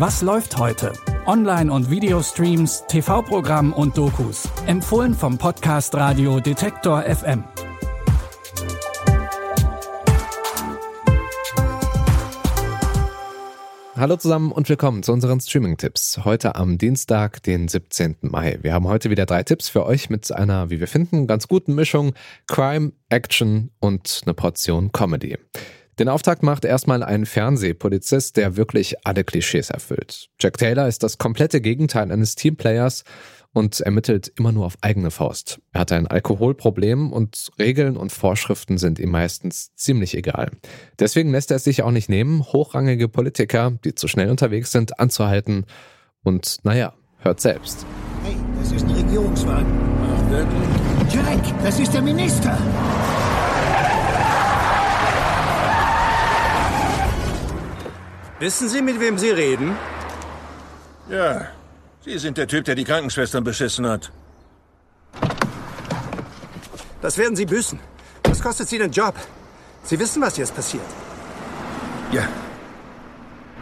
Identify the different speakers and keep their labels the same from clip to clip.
Speaker 1: Was läuft heute? Online- und Videostreams, TV-Programm und Dokus. Empfohlen vom Podcast Radio Detektor FM.
Speaker 2: Hallo zusammen und willkommen zu unseren Streaming-Tipps. Heute am Dienstag, den 17. Mai. Wir haben heute wieder drei Tipps für euch mit einer, wie wir finden, ganz guten Mischung Crime, Action und eine Portion Comedy. Den Auftakt macht erstmal ein Fernsehpolizist, der wirklich alle Klischees erfüllt. Jack Taylor ist das komplette Gegenteil eines Teamplayers und ermittelt immer nur auf eigene Faust. Er hat ein Alkoholproblem und Regeln und Vorschriften sind ihm meistens ziemlich egal. Deswegen lässt er es sich auch nicht nehmen, hochrangige Politiker, die zu schnell unterwegs sind, anzuhalten. Und naja, hört selbst.
Speaker 3: Hey, das ist ein Regierungswagen. Ach, wirklich? Jack, das ist der Minister.
Speaker 4: Wissen Sie, mit wem Sie reden?
Speaker 5: Ja, Sie sind der Typ, der die Krankenschwestern beschissen hat.
Speaker 4: Das werden Sie büßen. Das kostet Sie den Job. Sie wissen, was jetzt passiert.
Speaker 5: Ja.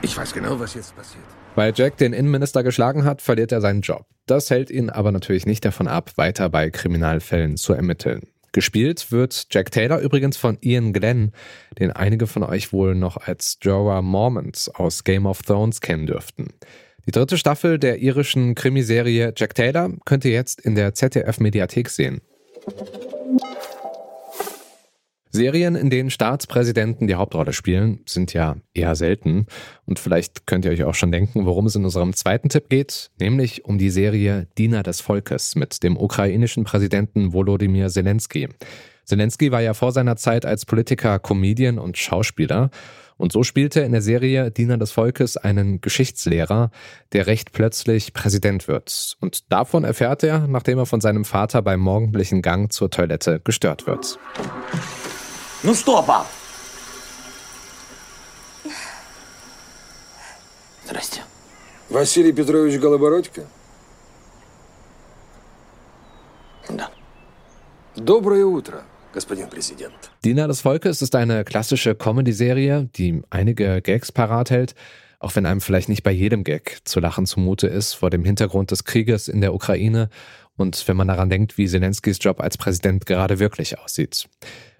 Speaker 5: Ich weiß genau, was jetzt passiert.
Speaker 2: Weil Jack den Innenminister geschlagen hat, verliert er seinen Job. Das hält ihn aber natürlich nicht davon ab, weiter bei Kriminalfällen zu ermitteln. Gespielt wird Jack Taylor übrigens von Ian Glenn, den einige von euch wohl noch als Jorah Mormont aus Game of Thrones kennen dürften. Die dritte Staffel der irischen Krimiserie Jack Taylor könnt ihr jetzt in der ZDF-Mediathek sehen. Serien, in denen Staatspräsidenten die Hauptrolle spielen, sind ja eher selten. Und vielleicht könnt ihr euch auch schon denken, worum es in unserem zweiten Tipp geht, nämlich um die Serie Diener des Volkes mit dem ukrainischen Präsidenten Volodymyr Zelensky. Zelensky war ja vor seiner Zeit als Politiker Comedian und Schauspieler. Und so spielte er in der Serie Diener des Volkes einen Geschichtslehrer, der recht plötzlich Präsident wird. Und davon erfährt er, nachdem er von seinem Vater beim morgendlichen Gang zur Toilette gestört wird.
Speaker 6: Ну что, пап? Здрасте.
Speaker 7: Василий Петрович Голобородько?
Speaker 6: Да.
Speaker 7: Доброе утро, господин Präsident.
Speaker 2: Diener des Volkes ist eine klassische Comedy-Serie, die einige Gags parat hält, auch wenn einem vielleicht nicht bei jedem Gag zu lachen zumute ist vor dem Hintergrund des Krieges in der Ukraine und wenn man daran denkt, wie Zelenskys Job als Präsident gerade wirklich aussieht.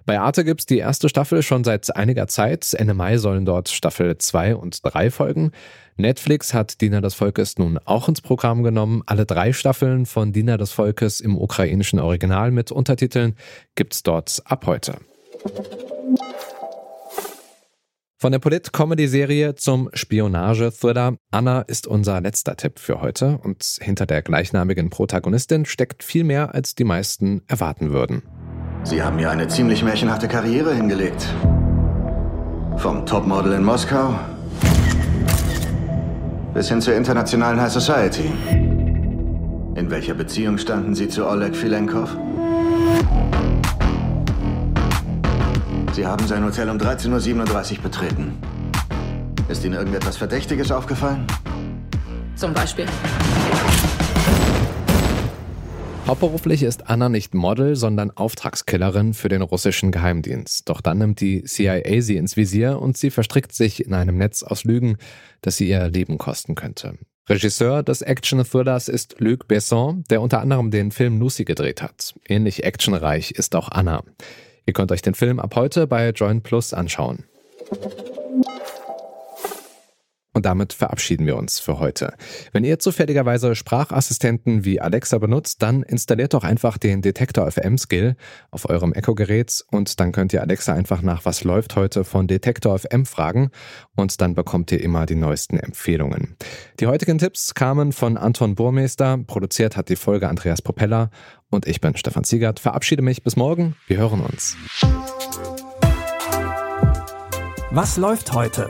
Speaker 2: Bei Arte gibt's die erste Staffel schon seit einiger Zeit. Ende Mai sollen dort Staffel 2 und 3 folgen. Netflix hat Diener des Volkes nun auch ins Programm genommen. Alle drei Staffeln von Diener des Volkes im ukrainischen Original mit Untertiteln gibt's dort ab heute. Von der Polit-Comedy-Serie zum Spionage-Thriller Anna ist unser letzter Tipp für heute und hinter der gleichnamigen Protagonistin steckt viel mehr, als die meisten erwarten würden.
Speaker 8: Sie haben mir eine ziemlich märchenhafte Karriere hingelegt. Vom Topmodel in Moskau bis hin zur internationalen High Society. In welcher Beziehung standen Sie zu Oleg Filenkov? Sie haben sein Hotel um 13.37 Uhr betreten. Ist Ihnen irgendetwas Verdächtiges aufgefallen?
Speaker 9: Zum Beispiel.
Speaker 2: Hauptberuflich ist Anna nicht Model, sondern Auftragskillerin für den russischen Geheimdienst. Doch dann nimmt die CIA sie ins Visier und sie verstrickt sich in einem Netz aus Lügen, das sie ihr Leben kosten könnte. Regisseur des Action-Thrillers ist Luc Besson, der unter anderem den Film Lucy gedreht hat. Ähnlich actionreich ist auch Anna. Ihr könnt euch den Film ab heute bei Join Plus anschauen. Und damit verabschieden wir uns für heute. Wenn ihr zufälligerweise Sprachassistenten wie Alexa benutzt, dann installiert doch einfach den Detektor FM Skill auf eurem Echo-Gerät und dann könnt ihr Alexa einfach nach Was läuft heute von Detektor FM fragen und dann bekommt ihr immer die neuesten Empfehlungen. Die heutigen Tipps kamen von Anton Burmeister, produziert hat die Folge Andreas Propeller und ich bin Stefan Ziegert. Verabschiede mich bis morgen. Wir hören uns.
Speaker 1: Was läuft heute?